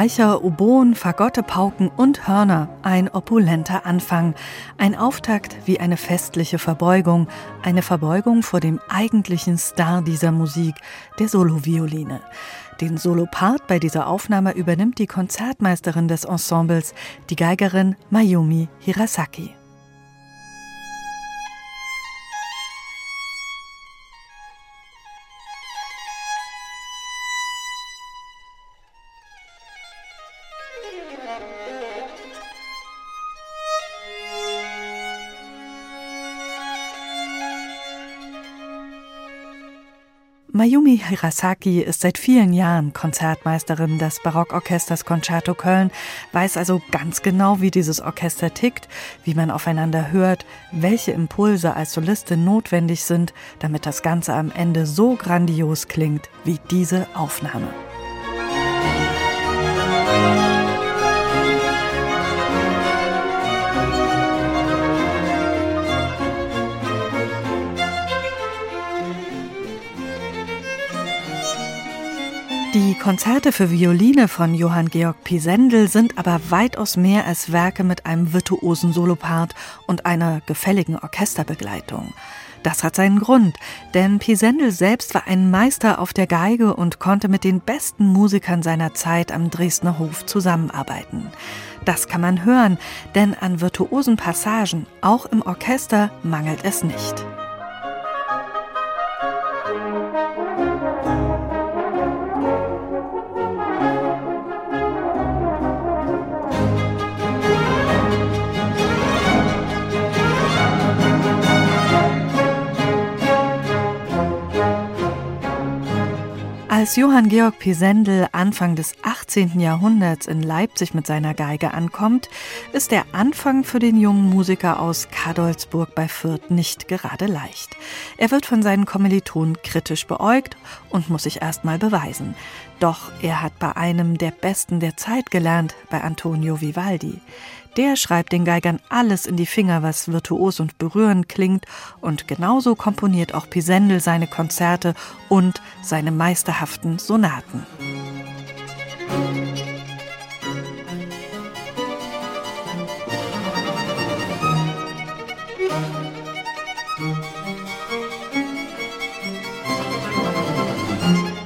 Streicher, Oboen, Fagotte, Pauken und Hörner. Ein opulenter Anfang. Ein Auftakt wie eine festliche Verbeugung. Eine Verbeugung vor dem eigentlichen Star dieser Musik, der Solovioline. Den Solopart bei dieser Aufnahme übernimmt die Konzertmeisterin des Ensembles, die Geigerin Mayumi Hirasaki. Mayumi Hirasaki ist seit vielen Jahren Konzertmeisterin des Barockorchesters Concerto Köln, weiß also ganz genau, wie dieses Orchester tickt, wie man aufeinander hört, welche Impulse als Solistin notwendig sind, damit das Ganze am Ende so grandios klingt wie diese Aufnahme. Die Konzerte für Violine von Johann Georg Pisendel sind aber weitaus mehr als Werke mit einem virtuosen Solopart und einer gefälligen Orchesterbegleitung. Das hat seinen Grund, denn Pisendel selbst war ein Meister auf der Geige und konnte mit den besten Musikern seiner Zeit am Dresdner Hof zusammenarbeiten. Das kann man hören, denn an virtuosen Passagen, auch im Orchester, mangelt es nicht. Als Johann Georg Pisendel Anfang des 18. Jahrhunderts in Leipzig mit seiner Geige ankommt, ist der Anfang für den jungen Musiker aus Kadolsburg bei Fürth nicht gerade leicht. Er wird von seinen Kommilitonen kritisch beäugt und muss sich erst mal beweisen. Doch er hat bei einem der Besten der Zeit gelernt, bei Antonio Vivaldi. Der schreibt den Geigern alles in die Finger, was virtuos und berührend klingt, und genauso komponiert auch Pisendel seine Konzerte und seine meisterhaften Sonaten.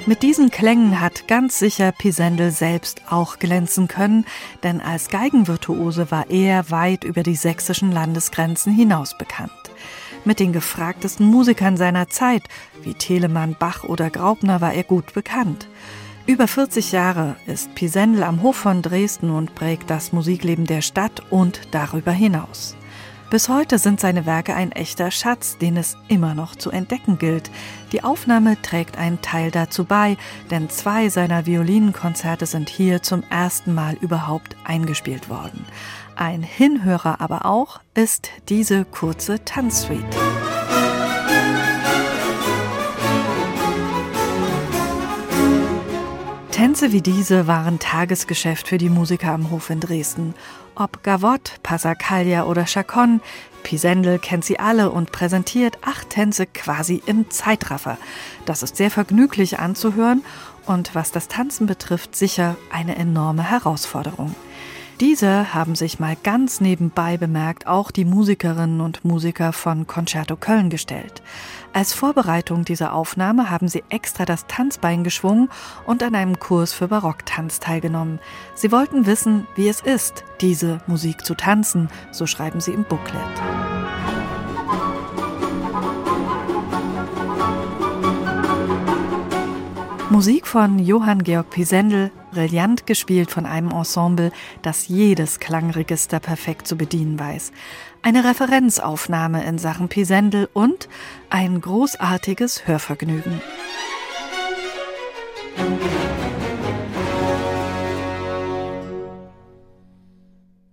Mit diesen Klängen hat ganz sicher Pisendel selbst auch glänzen können, denn als Geigenvirtuose war er weit über die sächsischen Landesgrenzen hinaus bekannt. Mit den gefragtesten Musikern seiner Zeit, wie Telemann, Bach oder Graupner, war er gut bekannt. Über 40 Jahre ist Pisendel am Hof von Dresden und prägt das Musikleben der Stadt und darüber hinaus. Bis heute sind seine Werke ein echter Schatz, den es immer noch zu entdecken gilt. Die Aufnahme trägt einen Teil dazu bei, denn zwei seiner Violinkonzerte sind hier zum ersten Mal überhaupt eingespielt worden. Ein Hinhörer aber auch ist diese kurze Tanzsuite. Tänze wie diese waren Tagesgeschäft für die Musiker am Hof in Dresden. Ob Gavotte, Passacaglia oder Chacon, Pisendel kennt sie alle und präsentiert acht Tänze quasi im Zeitraffer. Das ist sehr vergnüglich anzuhören und was das Tanzen betrifft, sicher eine enorme Herausforderung. Diese haben sich mal ganz nebenbei bemerkt auch die Musikerinnen und Musiker von Concerto Köln gestellt. Als Vorbereitung dieser Aufnahme haben sie extra das Tanzbein geschwungen und an einem Kurs für Barocktanz teilgenommen. Sie wollten wissen, wie es ist, diese Musik zu tanzen, so schreiben sie im Booklet. Musik von Johann Georg Pisendel, brillant gespielt von einem Ensemble, das jedes Klangregister perfekt zu bedienen weiß. Eine Referenzaufnahme in Sachen Pisendel und ein großartiges Hörvergnügen.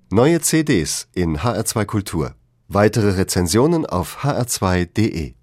Neue CDs in HR2 Kultur. Weitere Rezensionen auf hr2.de